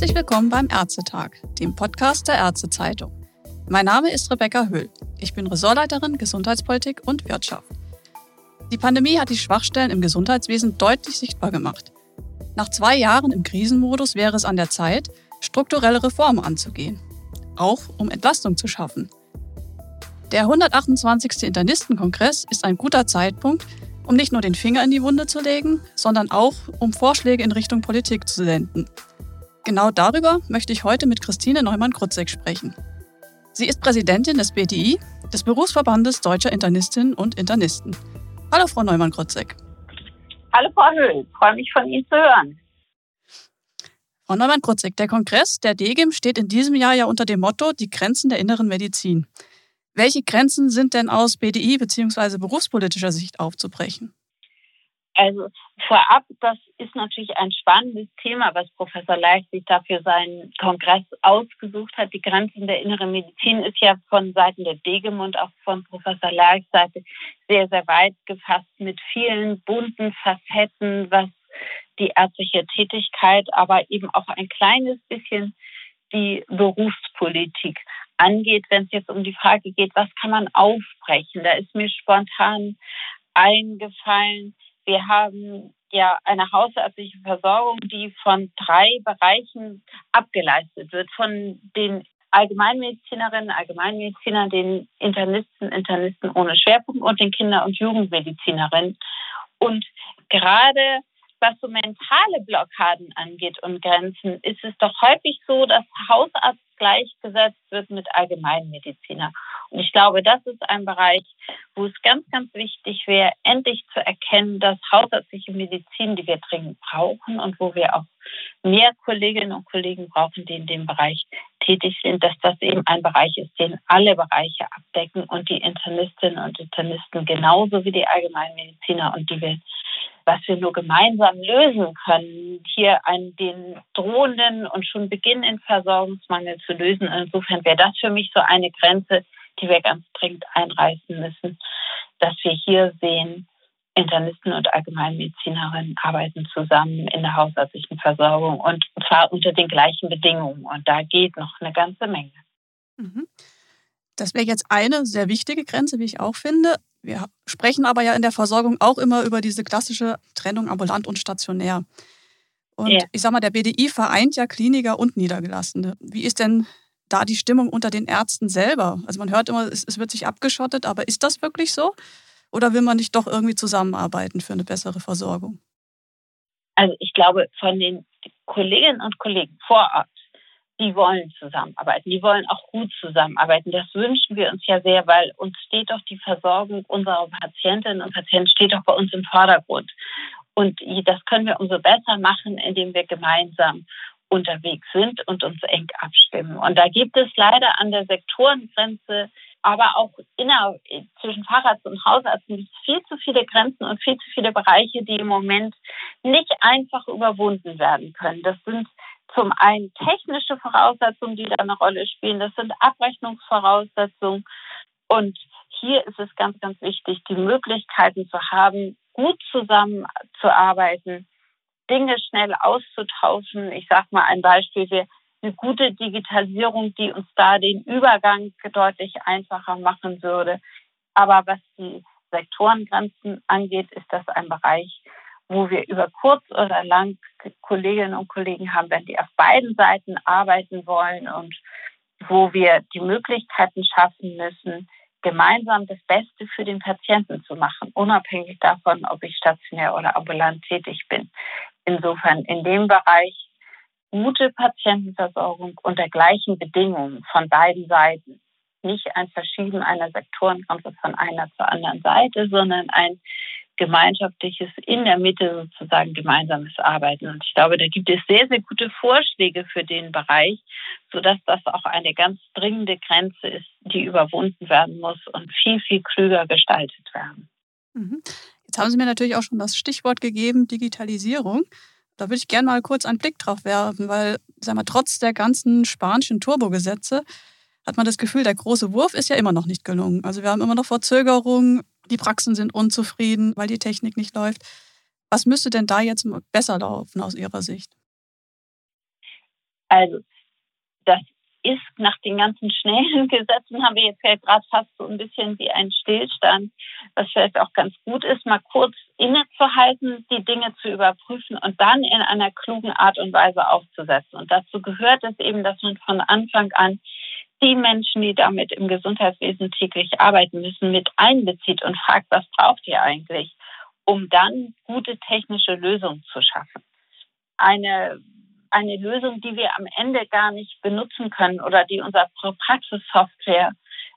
Herzlich willkommen beim Ärztetag, dem Podcast der Ärztezeitung. Mein Name ist Rebecca Höhl. Ich bin Ressortleiterin Gesundheitspolitik und Wirtschaft. Die Pandemie hat die Schwachstellen im Gesundheitswesen deutlich sichtbar gemacht. Nach zwei Jahren im Krisenmodus wäre es an der Zeit, strukturelle Reformen anzugehen. Auch um Entlastung zu schaffen. Der 128. Internistenkongress ist ein guter Zeitpunkt, um nicht nur den Finger in die Wunde zu legen, sondern auch um Vorschläge in Richtung Politik zu senden. Genau darüber möchte ich heute mit Christine Neumann-Krutzek sprechen. Sie ist Präsidentin des BDI, des Berufsverbandes Deutscher Internistinnen und Internisten. Hallo, Frau Neumann-Krutzek. Hallo, Frau Höhl. Freue mich, von Ihnen zu hören. Frau Neumann-Krutzek, der Kongress der DGIM steht in diesem Jahr ja unter dem Motto Die Grenzen der inneren Medizin. Welche Grenzen sind denn aus BDI bzw. berufspolitischer Sicht aufzubrechen? Also vorab, das ist natürlich ein spannendes Thema, was Professor Leicht sich dafür seinen Kongress ausgesucht hat. Die Grenzen der inneren Medizin ist ja von Seiten der DGEM und auch von Professor Leichs Seite sehr, sehr weit gefasst mit vielen bunten Facetten, was die ärztliche Tätigkeit, aber eben auch ein kleines bisschen die Berufspolitik angeht, wenn es jetzt um die Frage geht, was kann man aufbrechen. Da ist mir spontan eingefallen, wir haben ja eine hausärztliche Versorgung, die von drei Bereichen abgeleistet wird. Von den Allgemeinmedizinerinnen, Allgemeinmedizinern, den Internisten, Internisten ohne Schwerpunkt und den Kinder- und Jugendmedizinerinnen. Und gerade was so mentale Blockaden angeht und Grenzen, ist es doch häufig so, dass Hausarzt gleichgesetzt wird mit Allgemeinmediziner. Und ich glaube, das ist ein Bereich, wo es ganz, ganz wichtig wäre, endlich zu erkennen, dass hausärztliche Medizin, die wir dringend brauchen und wo wir auch mehr Kolleginnen und Kollegen brauchen, die in dem Bereich tätig sind, dass das eben ein Bereich ist, den alle Bereiche abdecken und die Internistinnen und Internisten genauso wie die Allgemeinmediziner und die wir was wir nur gemeinsam lösen können, hier einen, den drohenden und schon beginnenden Versorgungsmangel zu lösen. Insofern wäre das für mich so eine Grenze, die wir ganz dringend einreißen müssen, dass wir hier sehen, Internisten und Allgemeinmedizinerinnen arbeiten zusammen in der hausärztlichen Versorgung und zwar unter den gleichen Bedingungen. Und da geht noch eine ganze Menge. Mhm. Das wäre jetzt eine sehr wichtige Grenze, wie ich auch finde. Wir sprechen aber ja in der Versorgung auch immer über diese klassische Trennung ambulant und stationär. Und ja. ich sag mal, der BDI vereint ja Kliniker und Niedergelassene. Wie ist denn da die Stimmung unter den Ärzten selber? Also man hört immer, es, es wird sich abgeschottet, aber ist das wirklich so? Oder will man nicht doch irgendwie zusammenarbeiten für eine bessere Versorgung? Also ich glaube, von den Kolleginnen und Kollegen vor Ort die wollen zusammenarbeiten, die wollen auch gut zusammenarbeiten. Das wünschen wir uns ja sehr, weil uns steht doch die Versorgung unserer Patientinnen und Patienten steht doch bei uns im Vordergrund. Und das können wir umso besser machen, indem wir gemeinsam unterwegs sind und uns eng abstimmen. Und da gibt es leider an der Sektorengrenze, aber auch inner, zwischen Facharzt und Hausarzt viel zu viele Grenzen und viel zu viele Bereiche, die im Moment nicht einfach überwunden werden können. Das sind zum einen technische Voraussetzungen, die da eine Rolle spielen. Das sind Abrechnungsvoraussetzungen. Und hier ist es ganz, ganz wichtig, die Möglichkeiten zu haben, gut zusammenzuarbeiten, Dinge schnell auszutauschen. Ich sage mal ein Beispiel. Wir eine gute Digitalisierung, die uns da den Übergang deutlich einfacher machen würde. Aber was die Sektorengrenzen angeht, ist das ein Bereich, wo wir über kurz oder lang Kolleginnen und Kollegen haben, wenn die auf beiden Seiten arbeiten wollen und wo wir die Möglichkeiten schaffen müssen, gemeinsam das Beste für den Patienten zu machen, unabhängig davon, ob ich stationär oder ambulant tätig bin. Insofern in dem Bereich gute Patientenversorgung unter gleichen Bedingungen von beiden Seiten. Nicht ein Verschieben einer Sektorengrenze von einer zur anderen Seite, sondern ein gemeinschaftliches, in der Mitte sozusagen gemeinsames Arbeiten. Und ich glaube, da gibt es sehr, sehr gute Vorschläge für den Bereich, sodass das auch eine ganz dringende Grenze ist, die überwunden werden muss und viel, viel klüger gestaltet werden. Mhm. Jetzt haben Sie mir natürlich auch schon das Stichwort gegeben, Digitalisierung. Da würde ich gerne mal kurz einen Blick drauf werfen, weil, sagen wir, trotz der ganzen spanischen Turbogesetze hat man das Gefühl, der große Wurf ist ja immer noch nicht gelungen. Also wir haben immer noch Verzögerungen, die Praxen sind unzufrieden, weil die Technik nicht läuft. Was müsste denn da jetzt besser laufen aus Ihrer Sicht? Also das ist nach den ganzen schnellen Gesetzen haben wir jetzt gerade fast so ein bisschen wie ein Stillstand, was vielleicht auch ganz gut ist, mal kurz innezuhalten, die Dinge zu überprüfen und dann in einer klugen Art und Weise aufzusetzen. Und dazu gehört es eben, dass man von Anfang an die Menschen, die damit im Gesundheitswesen täglich arbeiten müssen, mit einbezieht und fragt, was braucht ihr eigentlich, um dann gute technische Lösungen zu schaffen. Eine eine Lösung, die wir am Ende gar nicht benutzen können oder die unsere Praxissoftware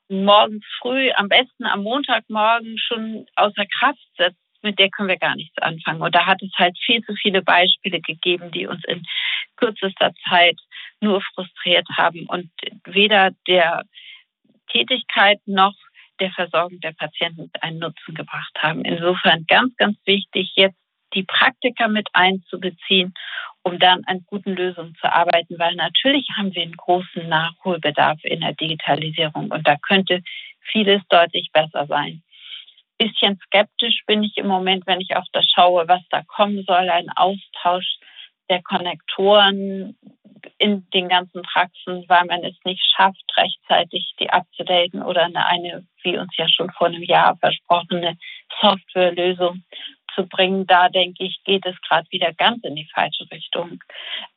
morgen früh, am besten am Montagmorgen schon außer Kraft setzt, mit der können wir gar nichts anfangen. Und da hat es halt viel zu viele Beispiele gegeben, die uns in kürzester Zeit nur frustriert haben und weder der Tätigkeit noch der Versorgung der Patienten einen Nutzen gebracht haben. Insofern ganz, ganz wichtig, jetzt die Praktiker mit einzubeziehen, um dann an guten Lösungen zu arbeiten, weil natürlich haben wir einen großen Nachholbedarf in der Digitalisierung und da könnte vieles deutlich besser sein. Bisschen skeptisch bin ich im Moment, wenn ich auf das schaue, was da kommen soll, ein Austausch der Konnektoren in den ganzen Praxen, weil man es nicht schafft, rechtzeitig die abzudaten oder eine, eine wie uns ja schon vor einem Jahr versprochene Softwarelösung zu bringen, da denke ich, geht es gerade wieder ganz in die falsche Richtung.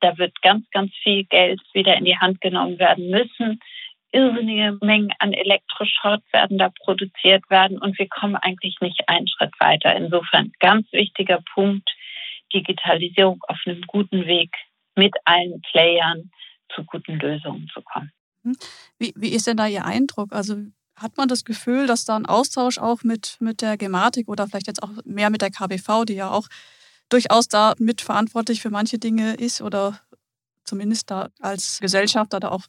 Da wird ganz, ganz viel Geld wieder in die Hand genommen werden müssen. Irrsinnige Mengen an Elektroschrott werden da produziert werden und wir kommen eigentlich nicht einen Schritt weiter. Insofern ganz wichtiger Punkt, Digitalisierung auf einem guten Weg mit allen Playern zu guten Lösungen zu kommen. Wie, wie ist denn da Ihr Eindruck? Also hat man das Gefühl, dass da ein Austausch auch mit, mit der Gematik oder vielleicht jetzt auch mehr mit der KBV, die ja auch durchaus da mitverantwortlich für manche Dinge ist oder zumindest da als Gesellschafter da auch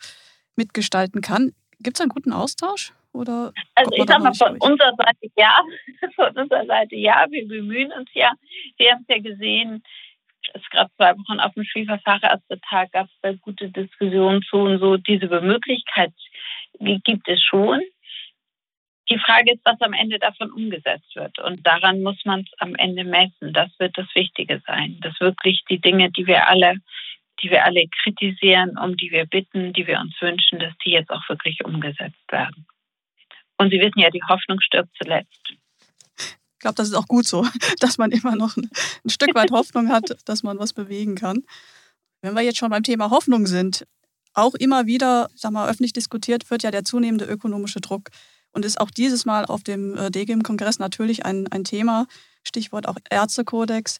mitgestalten kann. Gibt es einen guten Austausch? Oder also ich sag mal von unserer Seite ja, von unserer Seite ja, wir bemühen uns ja. Wir haben es ja gesehen, es gerade zwei Wochen auf dem Schwiegerfachärztetag gab es da gute Diskussionen zu und so. Diese Möglichkeit gibt es schon. Die Frage ist, was am Ende davon umgesetzt wird. Und daran muss man es am Ende messen. Das wird das Wichtige sein. Dass wirklich die Dinge, die wir alle, die wir alle kritisieren, um die wir bitten, die wir uns wünschen, dass die jetzt auch wirklich umgesetzt werden. Und Sie wissen ja, die Hoffnung stirbt zuletzt. Ich glaube, das ist auch gut so, dass man immer noch ein, Stück weit Hoffnung hat, dass man was bewegen kann. Wenn wir jetzt schon beim Thema Hoffnung sind, auch immer wieder, sag mal, öffentlich diskutiert wird ja der zunehmende ökonomische Druck und ist auch dieses Mal auf dem äh, DGIM-Kongress natürlich ein, ein Thema. Stichwort auch Ärztekodex.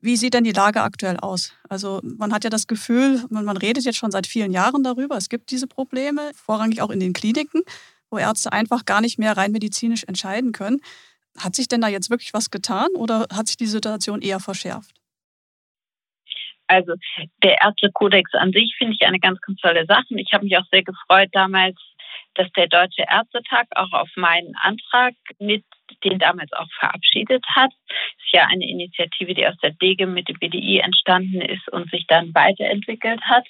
Wie sieht denn die Lage aktuell aus? Also man hat ja das Gefühl, man, man redet jetzt schon seit vielen Jahren darüber, es gibt diese Probleme, vorrangig auch in den Kliniken, wo Ärzte einfach gar nicht mehr rein medizinisch entscheiden können. Hat sich denn da jetzt wirklich was getan oder hat sich die Situation eher verschärft? Also der Ärztekodex an sich finde ich eine ganz, ganz tolle Sache. Ich habe mich auch sehr gefreut damals, dass der Deutsche Ärztetag auch auf meinen Antrag mit den damals auch verabschiedet hat. Das ist ja eine Initiative, die aus der DEGE mit dem BDI entstanden ist und sich dann weiterentwickelt hat.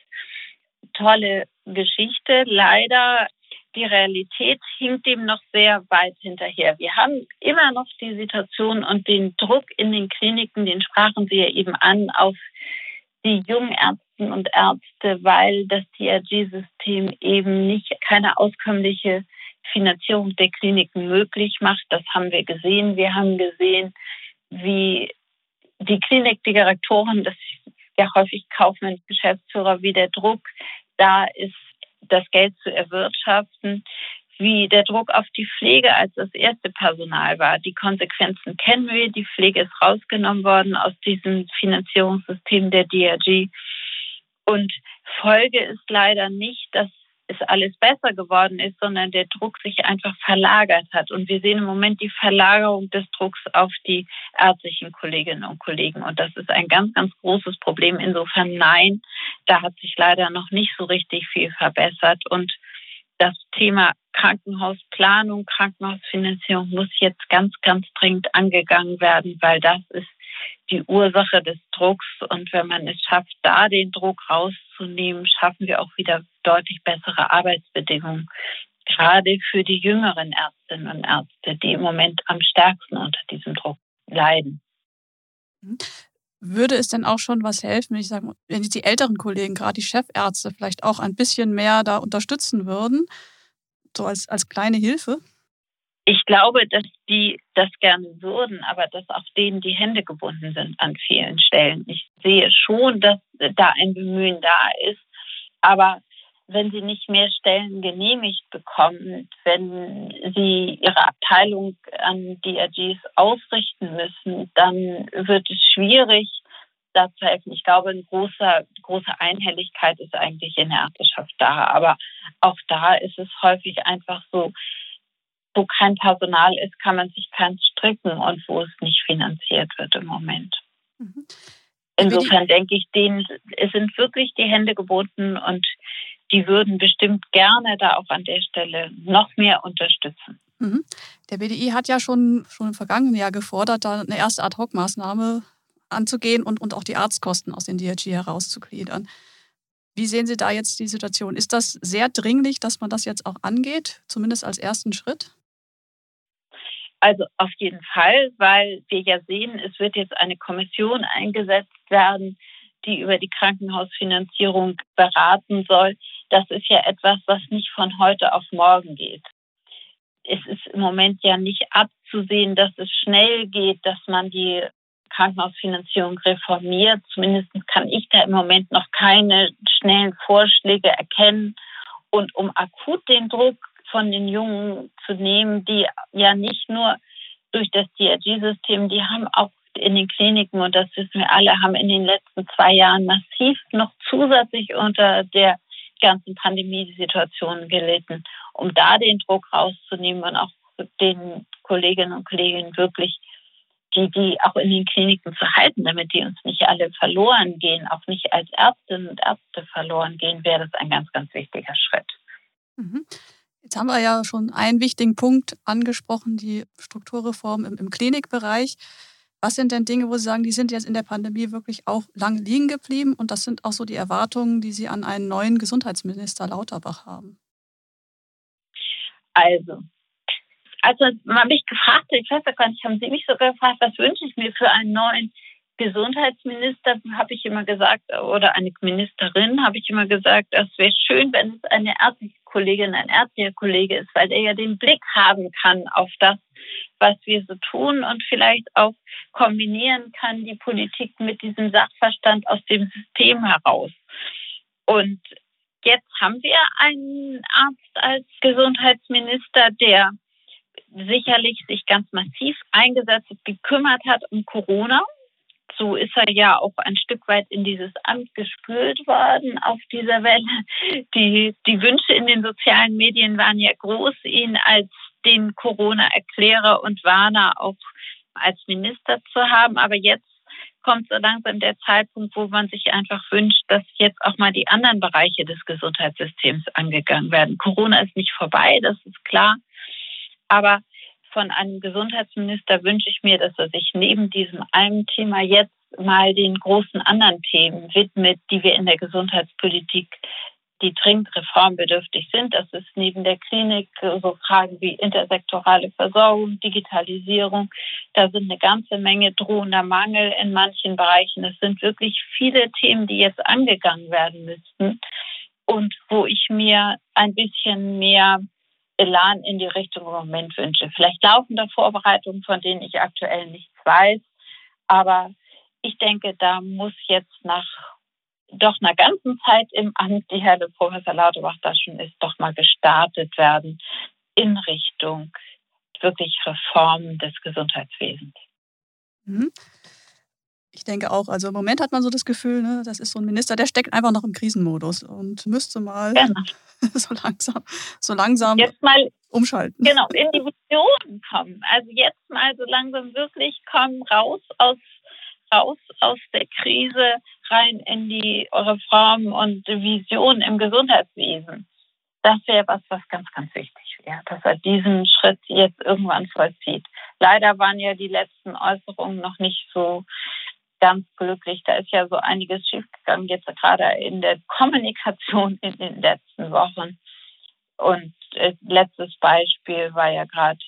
Tolle Geschichte. Leider die Realität hinkt dem noch sehr weit hinterher. Wir haben immer noch die Situation und den Druck in den Kliniken, den sprachen Sie ja eben an, auf die jungen Ärzte und Ärzte, weil das DRG-System eben nicht keine auskömmliche Finanzierung der Kliniken möglich macht. Das haben wir gesehen. Wir haben gesehen, wie die Klinikdirektoren, das ist ja häufig Kaufmann, Geschäftsführer, wie der Druck da ist, das Geld zu erwirtschaften, wie der Druck auf die Pflege als das erste Personal war. Die Konsequenzen kennen wir. Die Pflege ist rausgenommen worden aus diesem Finanzierungssystem der DRG. Und Folge ist leider nicht, dass es alles besser geworden ist, sondern der Druck sich einfach verlagert hat. Und wir sehen im Moment die Verlagerung des Drucks auf die ärztlichen Kolleginnen und Kollegen. Und das ist ein ganz, ganz großes Problem. Insofern nein, da hat sich leider noch nicht so richtig viel verbessert. Und das Thema Krankenhausplanung, Krankenhausfinanzierung muss jetzt ganz, ganz dringend angegangen werden, weil das ist die Ursache des Drucks. Und wenn man es schafft, da den Druck rauszunehmen, schaffen wir auch wieder deutlich bessere Arbeitsbedingungen. Gerade für die jüngeren Ärztinnen und Ärzte, die im Moment am stärksten unter diesem Druck leiden. Würde es denn auch schon was helfen, wenn ich sage, wenn die älteren Kollegen, gerade die Chefärzte, vielleicht auch ein bisschen mehr da unterstützen würden, so als, als kleine Hilfe? Ich glaube, dass die das gerne würden, aber dass auch denen die Hände gebunden sind an vielen Stellen. Ich sehe schon, dass da ein Bemühen da ist, aber wenn sie nicht mehr Stellen genehmigt bekommen, wenn sie ihre Abteilung an DRGs ausrichten müssen, dann wird es schwierig, da zu helfen. Ich glaube, eine große, große Einhelligkeit ist eigentlich in der Ärzteschaft da. Aber auch da ist es häufig einfach so, wo kein Personal ist, kann man sich keins stricken und wo es nicht finanziert wird im Moment. Mhm. Insofern denke ich, denen sind wirklich die Hände geboten und die würden bestimmt gerne da auch an der Stelle noch mehr unterstützen. Mhm. Der BDI hat ja schon, schon im vergangenen Jahr gefordert, da eine erste Ad-Hoc-Maßnahme anzugehen und, und auch die Arztkosten aus den DRG herauszugliedern. Wie sehen Sie da jetzt die Situation? Ist das sehr dringlich, dass man das jetzt auch angeht, zumindest als ersten Schritt? Also auf jeden Fall, weil wir ja sehen, es wird jetzt eine Kommission eingesetzt werden, die über die Krankenhausfinanzierung beraten soll. Das ist ja etwas, was nicht von heute auf morgen geht. Es ist im Moment ja nicht abzusehen, dass es schnell geht, dass man die Krankenhausfinanzierung reformiert. Zumindest kann ich da im Moment noch keine schnellen Vorschläge erkennen. Und um akut den Druck von den Jungen zu nehmen, die ja nicht nur durch das DRG-System, die haben auch in den Kliniken, und das wissen wir alle, haben in den letzten zwei Jahren massiv noch zusätzlich unter der ganzen Pandemiesituation gelitten, um da den Druck rauszunehmen und auch den Kolleginnen und Kollegen wirklich die, die auch in den Kliniken zu halten, damit die uns nicht alle verloren gehen, auch nicht als Ärztinnen und Ärzte verloren gehen, wäre das ein ganz, ganz wichtiger Schritt. Mhm. Jetzt haben wir ja schon einen wichtigen Punkt angesprochen, die Strukturreform im, im Klinikbereich. Was sind denn Dinge, wo Sie sagen, die sind jetzt in der Pandemie wirklich auch lang liegen geblieben und das sind auch so die Erwartungen, die Sie an einen neuen Gesundheitsminister Lauterbach haben? Also, also man mich gefragt, ich weiß gar nicht, haben Sie mich sogar gefragt, was wünsche ich mir für einen neuen Gesundheitsminister, habe ich immer gesagt, oder eine Ministerin, habe ich immer gesagt, es wäre schön, wenn es eine ärztliche Kollegin, ein ärztlicher Kollege ist, weil er ja den Blick haben kann auf das, was wir so tun und vielleicht auch kombinieren kann, die Politik mit diesem Sachverstand aus dem System heraus. Und jetzt haben wir einen Arzt als Gesundheitsminister, der sicherlich sich ganz massiv eingesetzt und gekümmert hat um Corona. So ist er ja auch ein Stück weit in dieses Amt gespült worden auf dieser Welle. Die, die Wünsche in den sozialen Medien waren ja groß, ihn als den Corona-Erklärer und Warner auch als Minister zu haben. Aber jetzt kommt so langsam der Zeitpunkt, wo man sich einfach wünscht, dass jetzt auch mal die anderen Bereiche des Gesundheitssystems angegangen werden. Corona ist nicht vorbei, das ist klar. Aber von einem Gesundheitsminister wünsche ich mir, dass er sich neben diesem einen Thema jetzt mal den großen anderen Themen widmet, die wir in der Gesundheitspolitik die dringend reformbedürftig sind. Das ist neben der Klinik so Fragen wie intersektorale Versorgung, Digitalisierung. Da sind eine ganze Menge drohender Mangel in manchen Bereichen. Es sind wirklich viele Themen, die jetzt angegangen werden müssten und wo ich mir ein bisschen mehr Elan in die Richtung im Moment wünsche. Vielleicht laufende Vorbereitungen, von denen ich aktuell nichts weiß. Aber ich denke, da muss jetzt nach doch einer ganzen Zeit im Amt, die Herr Professor Lauterbach da schon ist, doch mal gestartet werden in Richtung wirklich Reform des Gesundheitswesens. Mhm. Ich denke auch, also im Moment hat man so das Gefühl, ne, das ist so ein Minister, der steckt einfach noch im Krisenmodus und müsste mal genau. so langsam, so langsam jetzt mal, umschalten. Genau, in die Vision kommen. Also jetzt mal so langsam wirklich kommen raus aus raus aus der Krise rein in die Reform und Vision im Gesundheitswesen. Das wäre was, was ganz, ganz wichtig wäre, dass er diesen Schritt jetzt irgendwann vollzieht. Leider waren ja die letzten Äußerungen noch nicht so ganz glücklich. Da ist ja so einiges schiefgegangen, jetzt gerade in der Kommunikation in den letzten Wochen. Und äh, letztes Beispiel war ja gerade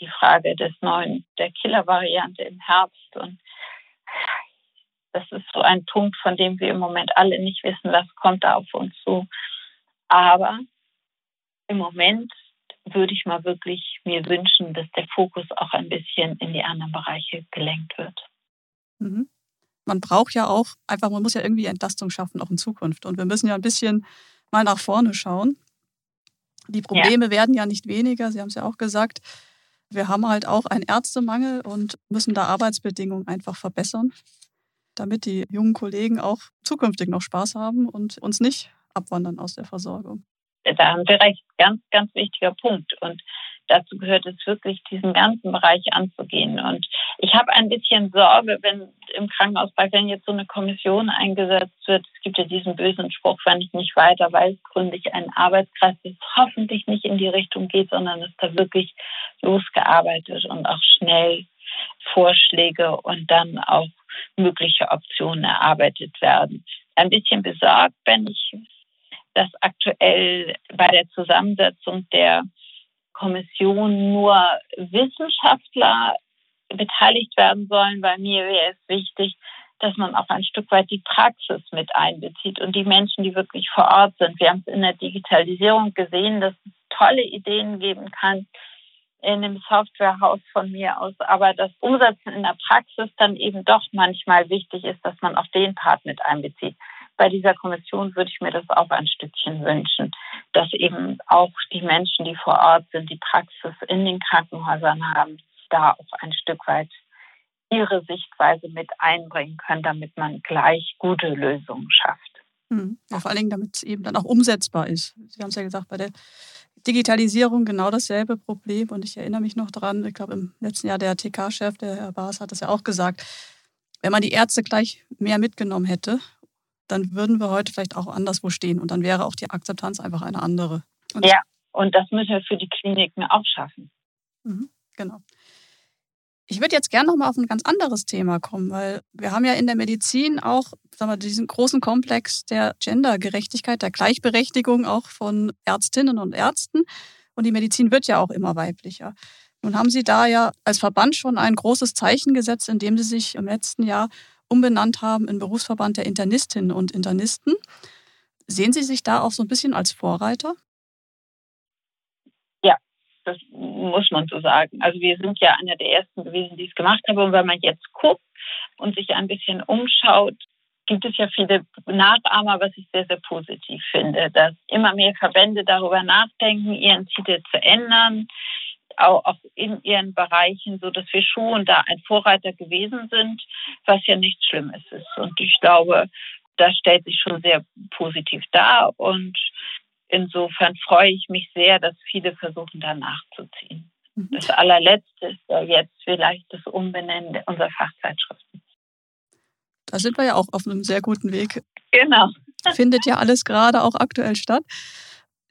die Frage des neuen, der Killer-Variante im Herbst. Und Das ist so ein Punkt, von dem wir im Moment alle nicht wissen, was kommt da auf uns zu. Aber im Moment würde ich mal wirklich mir wünschen, dass der Fokus auch ein bisschen in die anderen Bereiche gelenkt wird. Mhm. Man braucht ja auch einfach, man muss ja irgendwie Entlastung schaffen, auch in Zukunft. Und wir müssen ja ein bisschen mal nach vorne schauen. Die Probleme ja. werden ja nicht weniger, Sie haben es ja auch gesagt. Wir haben halt auch einen Ärztemangel und müssen da Arbeitsbedingungen einfach verbessern, damit die jungen Kollegen auch zukünftig noch Spaß haben und uns nicht abwandern aus der Versorgung. Da haben Sie recht, ganz, ganz wichtiger Punkt. Und dazu gehört es wirklich, diesen ganzen Bereich anzugehen. Und ich habe ein bisschen Sorge, wenn im Krankenhausbereich, wenn jetzt so eine Kommission eingesetzt wird, es gibt ja diesen bösen Spruch, wenn ich nicht weiter weiß, gründe ich einen Arbeitskreis, das hoffentlich nicht in die Richtung geht, sondern dass da wirklich losgearbeitet und auch schnell Vorschläge und dann auch mögliche Optionen erarbeitet werden. Ein bisschen besorgt bin ich, dass aktuell bei der Zusammensetzung der Kommission nur Wissenschaftler beteiligt werden sollen. Bei mir wäre es wichtig, dass man auch ein Stück weit die Praxis mit einbezieht und die Menschen, die wirklich vor Ort sind. Wir haben es in der Digitalisierung gesehen, dass es tolle Ideen geben kann in dem Softwarehaus von mir aus, aber das Umsetzen in der Praxis dann eben doch manchmal wichtig ist, dass man auch den Part mit einbezieht bei dieser Kommission würde ich mir das auch ein Stückchen wünschen, dass eben auch die Menschen, die vor Ort sind, die Praxis in den Krankenhäusern haben, da auch ein Stück weit ihre Sichtweise mit einbringen können, damit man gleich gute Lösungen schafft. Hm. Ja, vor allen Dingen, damit es eben dann auch umsetzbar ist. Sie haben es ja gesagt, bei der Digitalisierung genau dasselbe Problem. Und ich erinnere mich noch daran, ich glaube, im letzten Jahr der TK-Chef, der Herr Baas, hat das ja auch gesagt, wenn man die Ärzte gleich mehr mitgenommen hätte dann würden wir heute vielleicht auch anderswo stehen und dann wäre auch die Akzeptanz einfach eine andere. Und ja, und das müssen wir für die Kliniken auch schaffen. Mhm, genau. Ich würde jetzt gerne noch mal auf ein ganz anderes Thema kommen, weil wir haben ja in der Medizin auch sagen wir, diesen großen Komplex der Gendergerechtigkeit, der Gleichberechtigung auch von Ärztinnen und Ärzten. Und die Medizin wird ja auch immer weiblicher. Nun haben Sie da ja als Verband schon ein großes Zeichen gesetzt, indem Sie sich im letzten Jahr umbenannt haben in Berufsverband der Internistinnen und Internisten. Sehen Sie sich da auch so ein bisschen als Vorreiter? Ja, das muss man so sagen. Also wir sind ja einer der ersten gewesen, die es gemacht haben. Und wenn man jetzt guckt und sich ein bisschen umschaut, gibt es ja viele Nachahmer, was ich sehr, sehr positiv finde, dass immer mehr Verbände darüber nachdenken, ihren Titel zu ändern, auch, in ihren Bereichen, so dass wir schon da ein Vorreiter gewesen sind, was ja nichts Schlimmes ist. Und ich glaube, das stellt sich schon sehr positiv dar. Und insofern freue ich mich sehr, dass viele versuchen, da nachzuziehen. Mhm. Das allerletzte ist ja jetzt vielleicht das Umbenennen unserer Fachzeitschriften. Da sind wir ja auch auf einem sehr guten Weg. Genau. Findet ja alles gerade auch aktuell statt.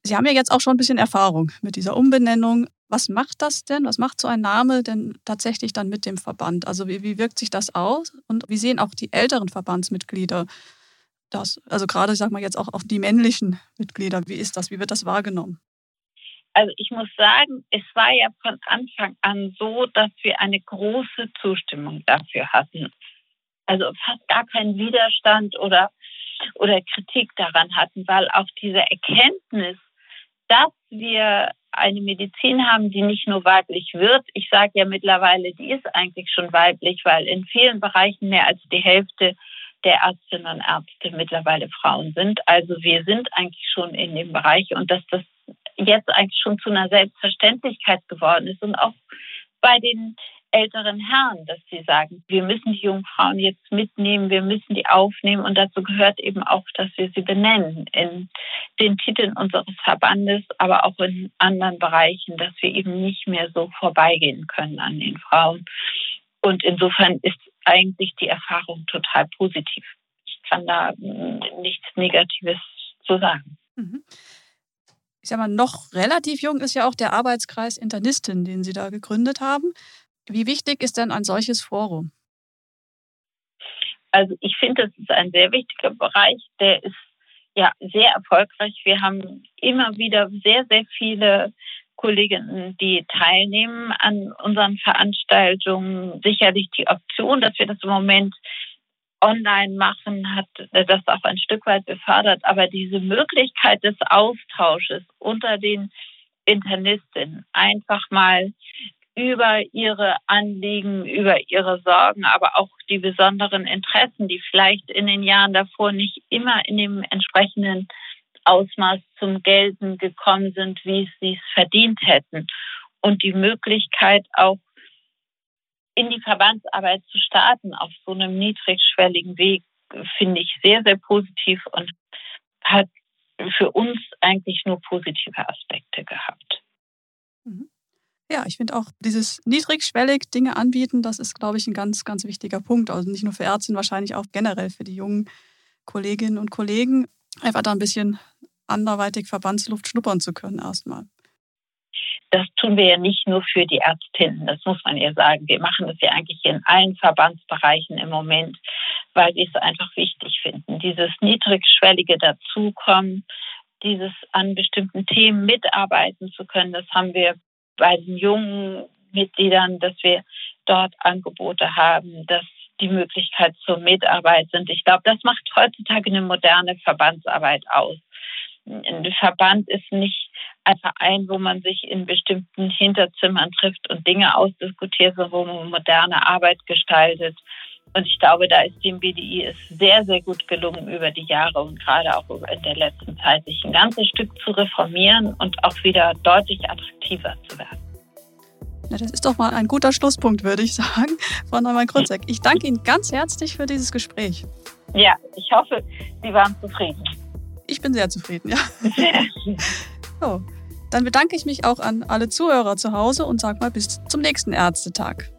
Sie haben ja jetzt auch schon ein bisschen Erfahrung mit dieser Umbenennung. Was macht das denn? Was macht so ein Name denn tatsächlich dann mit dem Verband? Also wie, wie wirkt sich das aus? Und wie sehen auch die älteren Verbandsmitglieder das? Also gerade, sag mal jetzt auch, auch die männlichen Mitglieder, wie ist das? Wie wird das wahrgenommen? Also ich muss sagen, es war ja von Anfang an so, dass wir eine große Zustimmung dafür hatten. Also fast gar keinen Widerstand oder, oder Kritik daran hatten, weil auch diese Erkenntnis, dass wir eine Medizin haben, die nicht nur weiblich wird. Ich sage ja mittlerweile, die ist eigentlich schon weiblich, weil in vielen Bereichen mehr als die Hälfte der Ärztinnen und Ärzte mittlerweile Frauen sind. Also wir sind eigentlich schon in dem Bereich und dass das jetzt eigentlich schon zu einer Selbstverständlichkeit geworden ist und auch bei den älteren Herren, dass sie sagen, wir müssen die jungen Frauen jetzt mitnehmen, wir müssen die aufnehmen und dazu gehört eben auch, dass wir sie benennen in den Titeln unseres Verbandes, aber auch in anderen Bereichen, dass wir eben nicht mehr so vorbeigehen können an den Frauen. Und insofern ist eigentlich die Erfahrung total positiv. Ich kann da nichts Negatives zu sagen. Mhm ich sag mal, noch relativ jung ist ja auch der Arbeitskreis Internistin, den Sie da gegründet haben. Wie wichtig ist denn ein solches Forum? Also ich finde, das ist ein sehr wichtiger Bereich. Der ist ja sehr erfolgreich. Wir haben immer wieder sehr, sehr viele Kolleginnen, die teilnehmen an unseren Veranstaltungen. Sicherlich die Option, dass wir das im Moment online machen, hat das auch ein Stück weit befördert. Aber diese Möglichkeit des Austausches unter den Internistinnen, einfach mal über ihre Anliegen, über ihre Sorgen, aber auch die besonderen Interessen, die vielleicht in den Jahren davor nicht immer in dem entsprechenden Ausmaß zum Gelten gekommen sind, wie sie es verdient hätten. Und die Möglichkeit auch in die Verbandsarbeit zu starten auf so einem niedrigschwelligen Weg, finde ich sehr, sehr positiv und hat für uns eigentlich nur positive Aspekte gehabt. Mhm. Ja, ich finde auch dieses niedrigschwellig Dinge anbieten, das ist, glaube ich, ein ganz, ganz wichtiger Punkt. Also nicht nur für Ärzte, wahrscheinlich auch generell für die jungen Kolleginnen und Kollegen, einfach da ein bisschen anderweitig Verbandsluft schnuppern zu können erstmal. Das tun wir ja nicht nur für die Ärztinnen, das muss man ja sagen. Wir machen das ja eigentlich in allen Verbandsbereichen im Moment, weil wir es einfach wichtig finden. Dieses niedrigschwellige Dazukommen, dieses an bestimmten Themen mitarbeiten zu können, das haben wir bei den jungen Mitgliedern, dass wir dort Angebote haben, dass die Möglichkeit zur Mitarbeit sind. Ich glaube, das macht heutzutage eine moderne Verbandsarbeit aus. Ein Verband ist nicht ein Verein, wo man sich in bestimmten Hinterzimmern trifft und Dinge ausdiskutiert, sondern wo man moderne Arbeit gestaltet. Und ich glaube, da ist dem BDI es sehr, sehr gut gelungen, über die Jahre und gerade auch in der letzten Zeit sich ein ganzes Stück zu reformieren und auch wieder deutlich attraktiver zu werden. Ja, das ist doch mal ein guter Schlusspunkt, würde ich sagen, Frau Neumann-Kruzek. Ich danke Ihnen ganz herzlich für dieses Gespräch. Ja, ich hoffe, Sie waren zufrieden. Ich bin sehr zufrieden, ja. so, dann bedanke ich mich auch an alle Zuhörer zu Hause und sage mal bis zum nächsten Ärztetag.